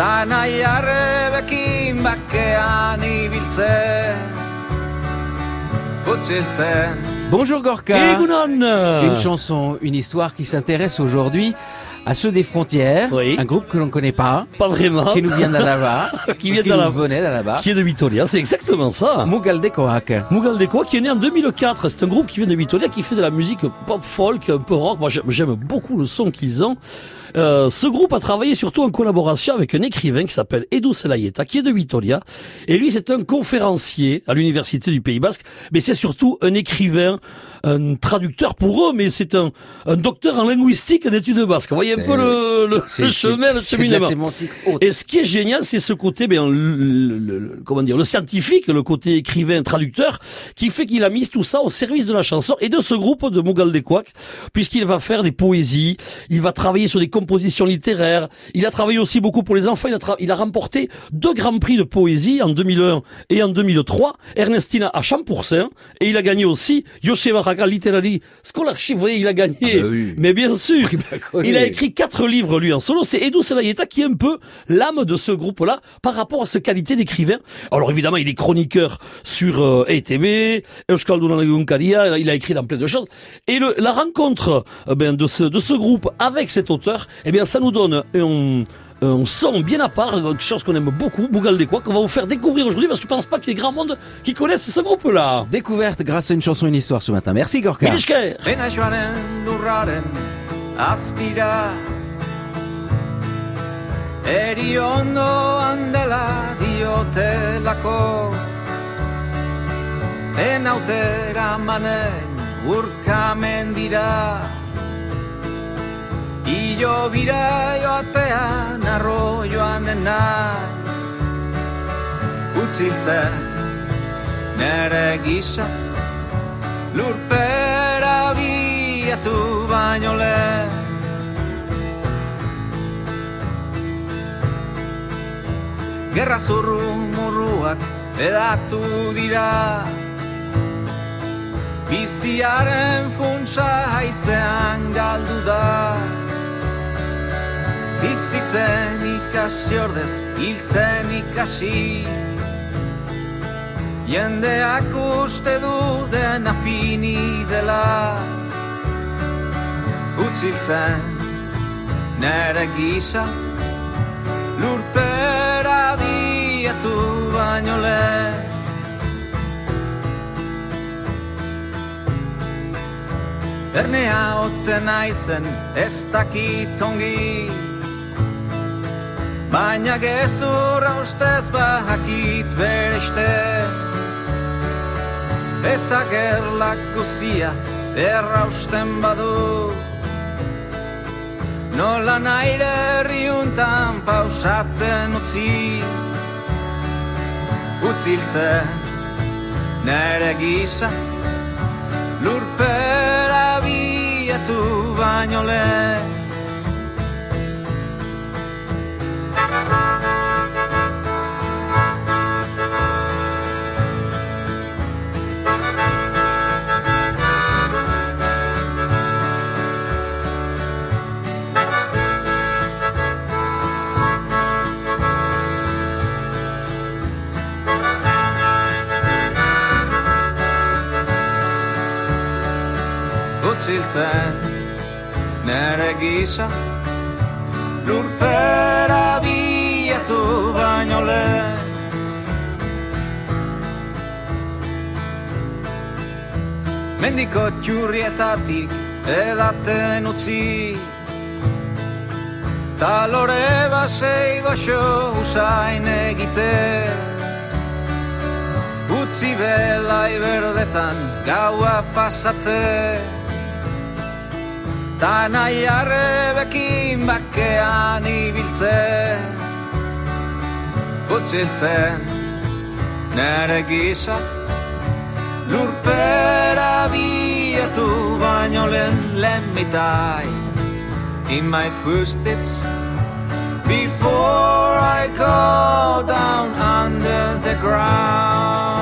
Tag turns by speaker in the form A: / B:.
A: Ta nahi arrebekin bakean ibiltzen Utsiltzen
B: Bonjour Gorka.
C: Egunon
B: Une chanson, une histoire qui s'intéresse aujourd'hui à ceux des frontières,
C: Oui.
B: un groupe que l'on ne connaît pas,
C: Pas vraiment.
B: qui nous vient d'Alaba,
C: Qui vient
B: nous
C: d'Alaba.
B: venait d'Alaba.
C: Qui est de Vitoria, c'est exactement ça.
B: Mugaldecoac.
C: Mugaldeco qui est né en 2004. C'est un groupe qui vient de Vitoria qui fait de la musique pop folk, un peu rock. Moi j'aime beaucoup le son qu'ils ont. Euh, ce groupe a travaillé surtout en collaboration avec un écrivain qui s'appelle Edu Selayeta, qui est de Vitoria. Et lui, c'est un conférencier à l'université du Pays Basque, mais c'est surtout un écrivain, un traducteur pour eux, mais c'est un, un docteur en linguistique d'études basques. Vous voyez un peu le, le, le chemin, le cheminement. Et ce qui est génial, c'est ce côté, ben, le, le- le- comment dire, le scientifique, le côté écrivain, traducteur, qui fait qu'il a mis tout ça au service de la chanson et de ce groupe de Mugal des Couacs, puisqu'il va faire des poésies, il va travailler sur des compositions littéraires, il a travaillé aussi beaucoup pour les enfants, il a, il a remporté deux grands prix de poésie en 2001 et en 2003, Ernestina à Champoursin, et il a gagné aussi Yosheva Haka Literary Scholarship, vous voyez, il a gagné,
B: Ah bah oui.
C: mais bien sûr, il a écrit quatre livres lui en solo. C'est Edu Selayeta qui est un peu l'âme de ce groupe-là par rapport à sa qualité d'écrivain. Alors évidemment, il est chroniqueur sur euh, ETB, il a écrit dans plein de choses. Et le- la rencontre euh, ben, de, ce, de ce groupe avec cet auteur, eh bien, ça nous donne un, un son bien à part, quelque chose qu'on aime beaucoup, Bougal des quoi, qu'on va vous faire découvrir aujourd'hui parce que je pense pas qu'il y ait grand monde qui connaisse ce groupe-là.
B: Découverte grâce à une chanson, une histoire ce matin. Merci Gorka.
A: Ilo bira joatean arroioan naiz. Utziltzen nere gisa Lurpera biatu baino lehen. Gerra zurru murruak edatu dira. Biziaren funtsa haizean galdu da Bizitzen ikasi ordez, hiltzen ikasi. Jendeak uste du dena fini dela. Utziltzen nere gisa Lurpera biatu baino lehen. Ernea ote naizen ez dakit ongi Baina gezurra ustez bahakit bereste Eta gerlak guzia errausten badu. Nola naire herriuntan pausatzen utzi. Utziltzen nere gisa Lurpera biatu baino lehen Utziltzen nere gisa Lurpera biatu baino lehen Mendiko txurrietatik edaten utzi Talore basei goxo usain egite. Utzi belai berdetan gaua pasatze Ta nahi arrebekin bakean ibiltzen Gutxiltzen nere gisa Lurpera bietu baino lehen lehen mitai. In my footsteps Before I go down under the ground.